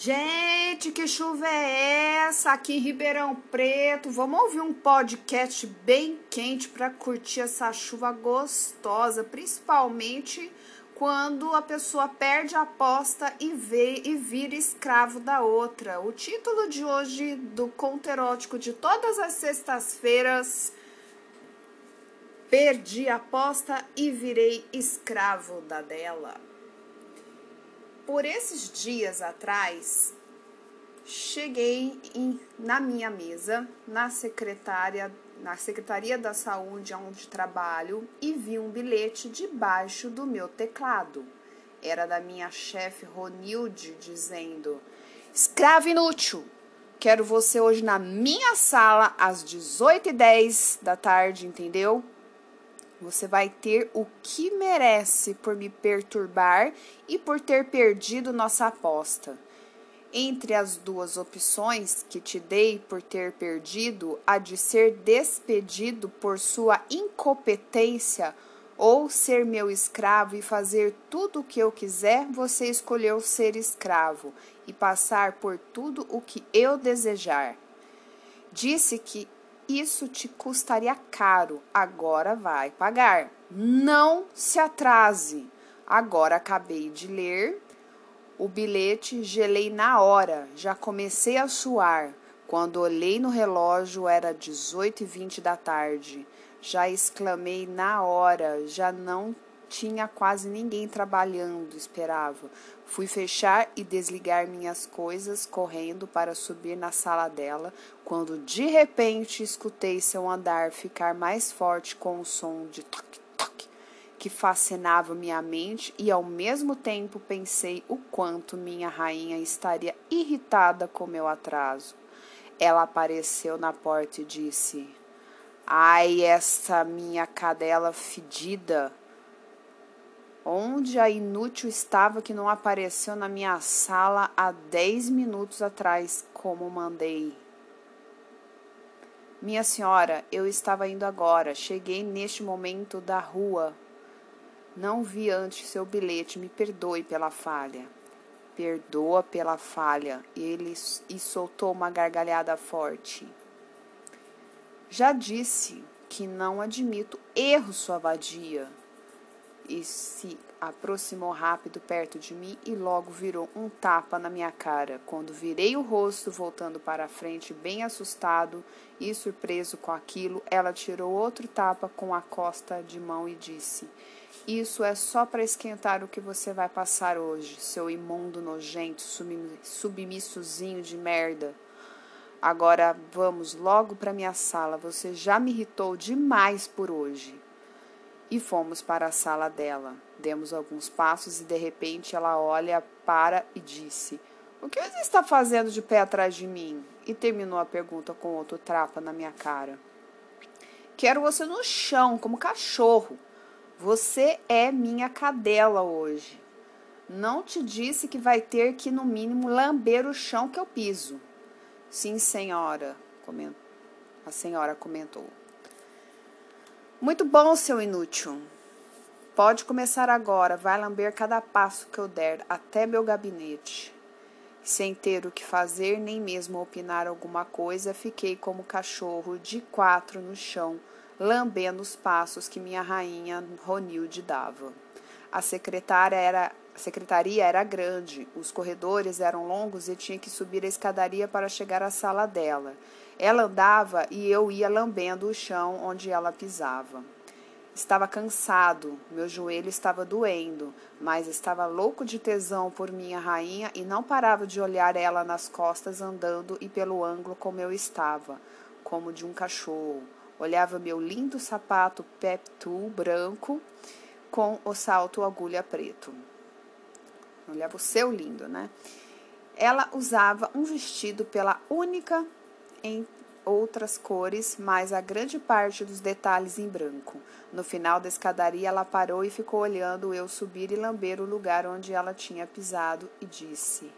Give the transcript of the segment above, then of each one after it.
Gente, que chuva é essa aqui em Ribeirão Preto? Vamos ouvir um podcast bem quente para curtir essa chuva gostosa, principalmente quando a pessoa perde a aposta e vê e vira escravo da outra. O título de hoje do conto erótico de todas as sextas-feiras Perdi a aposta e virei escravo da dela por esses dias atrás, cheguei em, na minha mesa, na secretária, na Secretaria da Saúde onde trabalho e vi um bilhete debaixo do meu teclado. Era da minha chefe Ronilde dizendo: Escravo inútil! Quero você hoje na minha sala às 18h10 da tarde, entendeu? Você vai ter o que merece por me perturbar e por ter perdido nossa aposta. Entre as duas opções que te dei por ter perdido, a de ser despedido por sua incompetência ou ser meu escravo e fazer tudo o que eu quiser, você escolheu ser escravo e passar por tudo o que eu desejar. Disse que isso te custaria caro, agora vai pagar. Não se atrase. Agora acabei de ler o bilhete, gelei na hora, já comecei a suar. Quando olhei no relógio era 18 e 20 da tarde. Já exclamei na hora, já não tinha quase ninguém trabalhando, esperava. Fui fechar e desligar minhas coisas, correndo para subir na sala dela, quando de repente escutei seu andar ficar mais forte com o som de toque-toque que fascinava minha mente e ao mesmo tempo pensei o quanto minha rainha estaria irritada com meu atraso. Ela apareceu na porta e disse: Ai, essa minha cadela fedida! Onde a inútil estava que não apareceu na minha sala há dez minutos atrás, como mandei? Minha senhora, eu estava indo agora. Cheguei neste momento da rua. Não vi antes seu bilhete. Me perdoe pela falha. Perdoa pela falha. Ele e soltou uma gargalhada forte. Já disse que não admito erro, sua vadia e se aproximou rápido perto de mim e logo virou um tapa na minha cara. Quando virei o rosto, voltando para a frente, bem assustado e surpreso com aquilo, ela tirou outro tapa com a costa de mão e disse: Isso é só para esquentar o que você vai passar hoje, seu imundo nojento, submissozinho de merda. Agora vamos logo para minha sala. Você já me irritou demais por hoje e fomos para a sala dela. Demos alguns passos e de repente ela olha para e disse: O que você está fazendo de pé atrás de mim? E terminou a pergunta com outro trapa na minha cara. Quero você no chão, como cachorro. Você é minha cadela hoje. Não te disse que vai ter que, no mínimo, lamber o chão que eu piso. Sim, senhora, a senhora comentou. Muito bom, seu inútil. Pode começar agora, vai lamber cada passo que eu der até meu gabinete. Sem ter o que fazer, nem mesmo opinar alguma coisa, fiquei como cachorro de quatro no chão, lambendo os passos que minha rainha Ronilde dava. A secretária era a secretaria era grande, os corredores eram longos e tinha que subir a escadaria para chegar à sala dela. Ela andava e eu ia lambendo o chão onde ela pisava. Estava cansado, meu joelho estava doendo, mas estava louco de tesão por minha rainha e não parava de olhar ela nas costas andando e pelo ângulo como eu estava, como de um cachorro. Olhava meu lindo sapato peptu branco com o salto agulha preto. Olhava o seu lindo, né? Ela usava um vestido pela única em outras cores, mas a grande parte dos detalhes em branco. No final da escadaria, ela parou e ficou olhando eu subir e lamber o lugar onde ela tinha pisado e disse: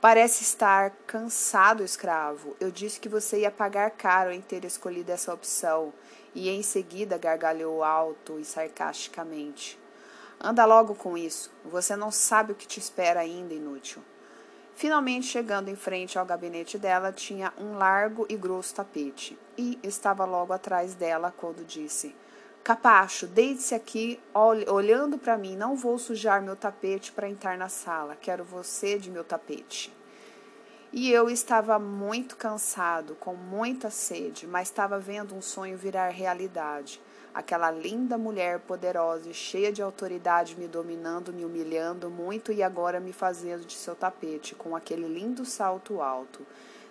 Parece estar cansado, escravo. Eu disse que você ia pagar caro em ter escolhido essa opção. E em seguida gargalhou alto e sarcasticamente. Anda logo com isso. Você não sabe o que te espera ainda, inútil. Finalmente, chegando em frente ao gabinete dela, tinha um largo e grosso tapete, e estava logo atrás dela quando disse: Capacho, deite-se aqui, olhando para mim. Não vou sujar meu tapete para entrar na sala. Quero você de meu tapete. E eu estava muito cansado, com muita sede, mas estava vendo um sonho virar realidade. Aquela linda mulher poderosa e cheia de autoridade me dominando, me humilhando muito e agora me fazendo de seu tapete, com aquele lindo salto alto.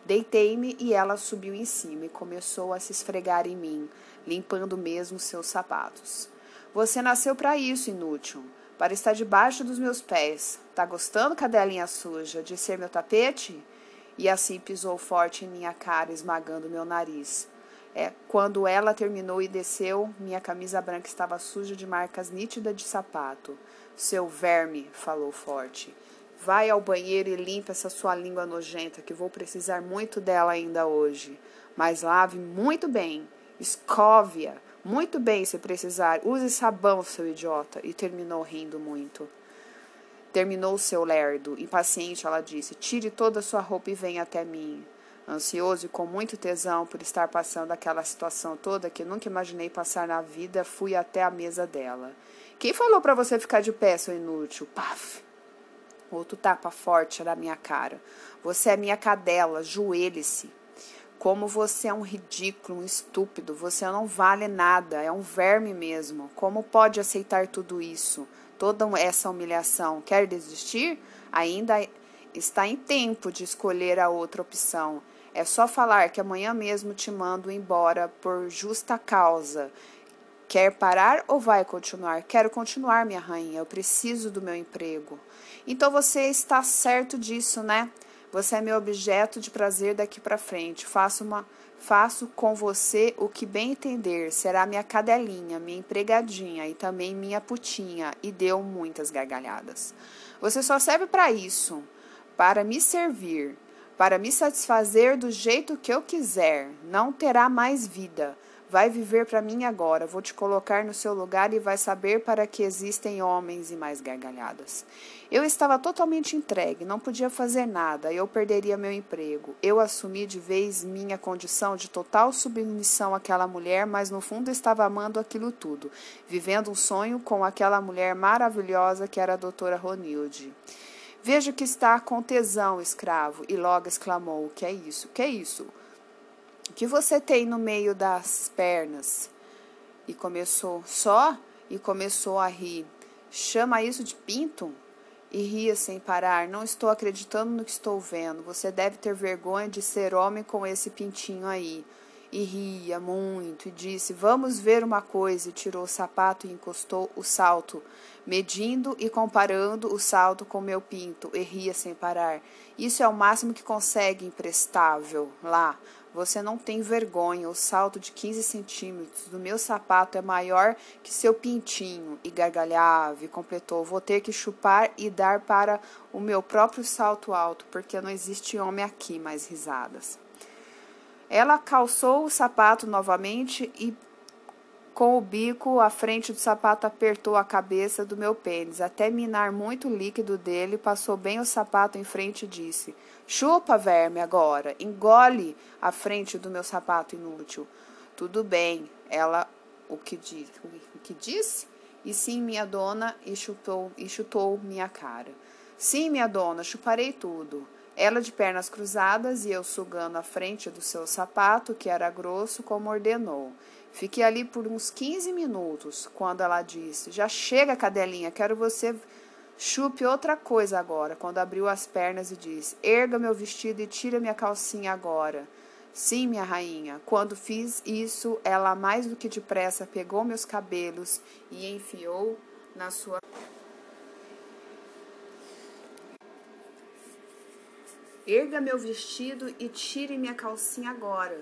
Deitei-me e ela subiu em cima e começou a se esfregar em mim, limpando mesmo seus sapatos. Você nasceu para isso, inútil, para estar debaixo dos meus pés. Tá gostando, cadelinha suja, de ser meu tapete? E assim pisou forte em minha cara, esmagando meu nariz. É, quando ela terminou e desceu, minha camisa branca estava suja de marcas nítidas de sapato. Seu verme, falou forte. Vai ao banheiro e limpe essa sua língua nojenta, que vou precisar muito dela ainda hoje. Mas lave muito bem. Escove-a muito bem se precisar. Use sabão, seu idiota. E terminou rindo muito. Terminou seu lerdo. Impaciente, ela disse: Tire toda a sua roupa e venha até mim. Ansioso e com muito tesão por estar passando aquela situação toda que nunca imaginei passar na vida, fui até a mesa dela. Quem falou para você ficar de pé, seu inútil? Paf! Outro tapa forte na minha cara. Você é minha cadela, joelhe-se. Como você é um ridículo, um estúpido, você não vale nada, é um verme mesmo. Como pode aceitar tudo isso? Toda essa humilhação? Quer desistir? Ainda está em tempo de escolher a outra opção. É só falar que amanhã mesmo te mando embora por justa causa. Quer parar ou vai continuar? Quero continuar, minha rainha. Eu preciso do meu emprego. Então você está certo disso, né? Você é meu objeto de prazer daqui para frente. Faço uma faço com você o que bem entender. Será minha cadelinha, minha empregadinha e também minha putinha. E deu muitas gargalhadas. Você só serve para isso, para me servir para me satisfazer do jeito que eu quiser. Não terá mais vida. Vai viver para mim agora. Vou te colocar no seu lugar e vai saber para que existem homens e mais gargalhadas. Eu estava totalmente entregue, não podia fazer nada, eu perderia meu emprego. Eu assumi de vez minha condição de total submissão àquela mulher, mas no fundo estava amando aquilo tudo, vivendo um sonho com aquela mulher maravilhosa que era a doutora Ronilde. Vejo que está com tesão, escravo. E logo exclamou: Que é isso? Que é isso? O que você tem no meio das pernas? E começou só e começou a rir. Chama isso de pinto? E ria sem parar. Não estou acreditando no que estou vendo. Você deve ter vergonha de ser homem com esse pintinho aí. E ria muito e disse: Vamos ver uma coisa. E tirou o sapato e encostou o salto medindo e comparando o salto com meu pinto, e ria sem parar. Isso é o máximo que consegue, imprestável. Lá, você não tem vergonha. O salto de 15 centímetros do meu sapato é maior que seu pintinho. E gargalhava e completou: Vou ter que chupar e dar para o meu próprio salto alto, porque não existe homem aqui. Mais risadas. Ela calçou o sapato novamente e com o bico à frente do sapato apertou a cabeça do meu pênis, até minar muito líquido dele, passou bem o sapato em frente e disse: Chupa, verme, agora, engole a frente do meu sapato inútil. Tudo bem, ela o que disse? O que disse? E sim, minha dona, e chutou, e chutou minha cara. Sim, minha dona, chuparei tudo. Ela de pernas cruzadas e eu sugando a frente do seu sapato, que era grosso, como ordenou. Fiquei ali por uns 15 minutos quando ela disse: Já chega, cadelinha, quero você chupe outra coisa agora. Quando abriu as pernas e disse: Erga meu vestido e tira minha calcinha agora. Sim, minha rainha. Quando fiz isso, ela mais do que depressa pegou meus cabelos e enfiou na sua. Erga meu vestido e tire minha calcinha agora.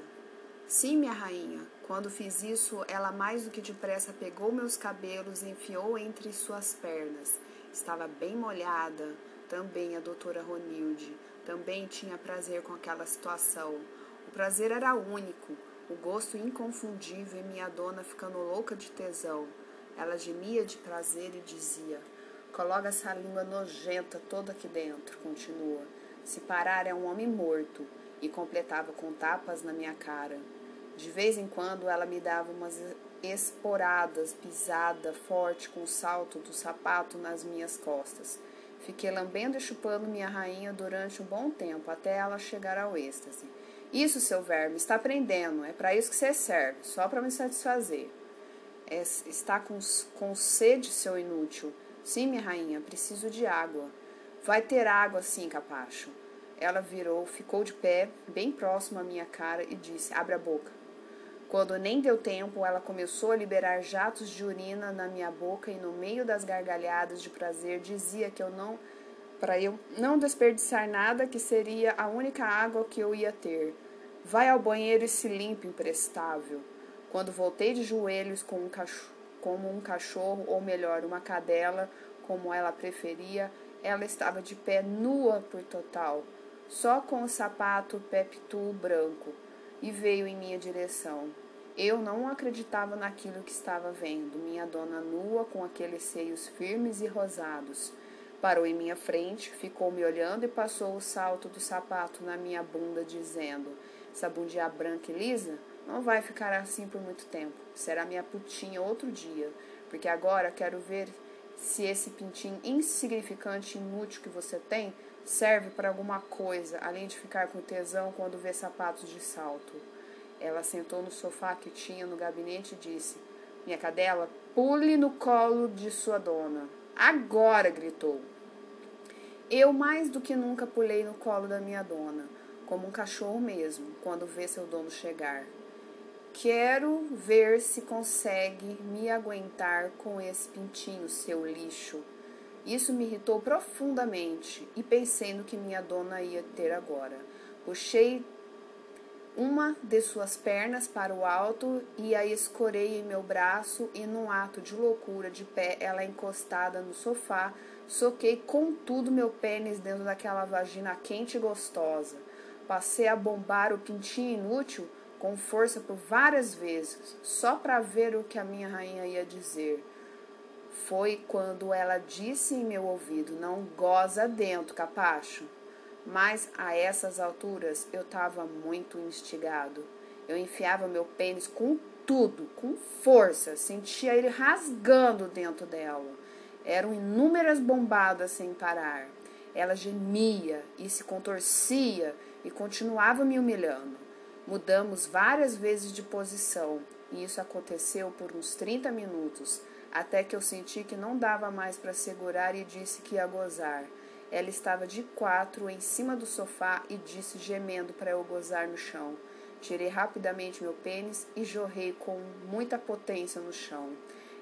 Sim, minha rainha. Quando fiz isso, ela mais do que depressa pegou meus cabelos e enfiou entre suas pernas. Estava bem molhada, também a doutora Ronilde. Também tinha prazer com aquela situação. O prazer era único, o gosto inconfundível e minha dona ficando louca de tesão. Ela gemia de prazer e dizia: Coloca essa língua nojenta toda aqui dentro, continua. Se parar é um homem morto, e completava com tapas na minha cara. De vez em quando ela me dava umas esporadas, pisada forte com o salto do sapato nas minhas costas. Fiquei lambendo e chupando minha rainha durante um bom tempo, até ela chegar ao êxtase. Isso, seu verme, está aprendendo. É para isso que você serve, só para me satisfazer. É, está com, com sede, seu inútil. Sim, minha rainha, preciso de água. Vai ter água, sim, capacho. Ela virou, ficou de pé, bem próximo à minha cara, e disse: Abre a boca. Quando nem deu tempo, ela começou a liberar jatos de urina na minha boca e no meio das gargalhadas de prazer dizia que eu não para eu não desperdiçar nada que seria a única água que eu ia ter. Vai ao banheiro e se limpe, imprestável. Quando voltei de joelhos com um como um cachorro, ou melhor, uma cadela, como ela preferia, ela estava de pé nua por total, só com o sapato peptu branco e veio em minha direção. Eu não acreditava naquilo que estava vendo. Minha dona nua, com aqueles seios firmes e rosados. Parou em minha frente, ficou me olhando e passou o salto do sapato na minha bunda, dizendo: Essa bundinha branca e lisa não vai ficar assim por muito tempo. Será minha putinha outro dia, porque agora quero ver se esse pintinho insignificante e inútil que você tem serve para alguma coisa, além de ficar com tesão quando vê sapatos de salto. Ela sentou no sofá que tinha no gabinete e disse: Minha cadela, pule no colo de sua dona. Agora! gritou. Eu mais do que nunca pulei no colo da minha dona, como um cachorro mesmo, quando vê seu dono chegar. Quero ver se consegue me aguentar com esse pintinho, seu lixo. Isso me irritou profundamente e pensei no que minha dona ia ter agora. Puxei uma de suas pernas para o alto e a escorei em meu braço e num ato de loucura de pé, ela encostada no sofá, soquei com tudo meu pênis dentro daquela vagina quente e gostosa. Passei a bombar o pintinho inútil com força por várias vezes, só para ver o que a minha rainha ia dizer. Foi quando ela disse em meu ouvido: Não goza dentro, capacho. Mas a essas alturas eu estava muito instigado. Eu enfiava meu pênis com tudo, com força, sentia ele rasgando dentro dela. Eram inúmeras bombadas sem parar. Ela gemia e se contorcia e continuava me humilhando. Mudamos várias vezes de posição e isso aconteceu por uns 30 minutos até que eu senti que não dava mais para segurar e disse que ia gozar. Ela estava de quatro em cima do sofá e disse gemendo para eu gozar no chão. Tirei rapidamente meu pênis e jorrei com muita potência no chão.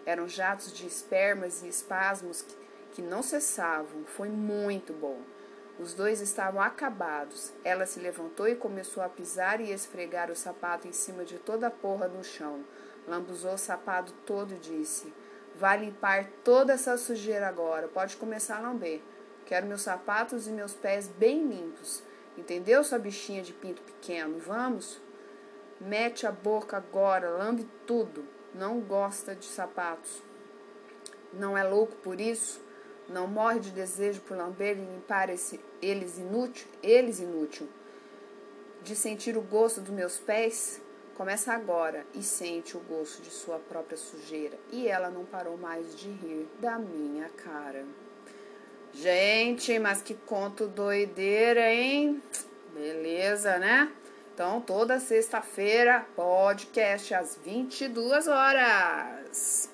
Eram jatos de espermas e espasmos que, não cessavam. Foi muito bom. Os dois estavam acabados. Ela se levantou e começou a pisar e esfregar o sapato em cima de toda a porra no chão. Lambuzou o sapato todo e disse: Vai limpar toda essa sujeira agora. Pode começar a lamber. Quero meus sapatos e meus pés bem limpos. Entendeu, sua bichinha de pinto pequeno? Vamos? Mete a boca agora, lambe tudo. Não gosta de sapatos. Não é louco por isso? Não morre de desejo por lamber e limpar esse, eles inútil, eles inútil. De sentir o gosto dos meus pés? Começa agora e sente o gosto de sua própria sujeira. E ela não parou mais de rir da minha cara. Gente, mas que conto doideira, hein? Beleza, né? Então, toda sexta-feira, podcast às 22 horas.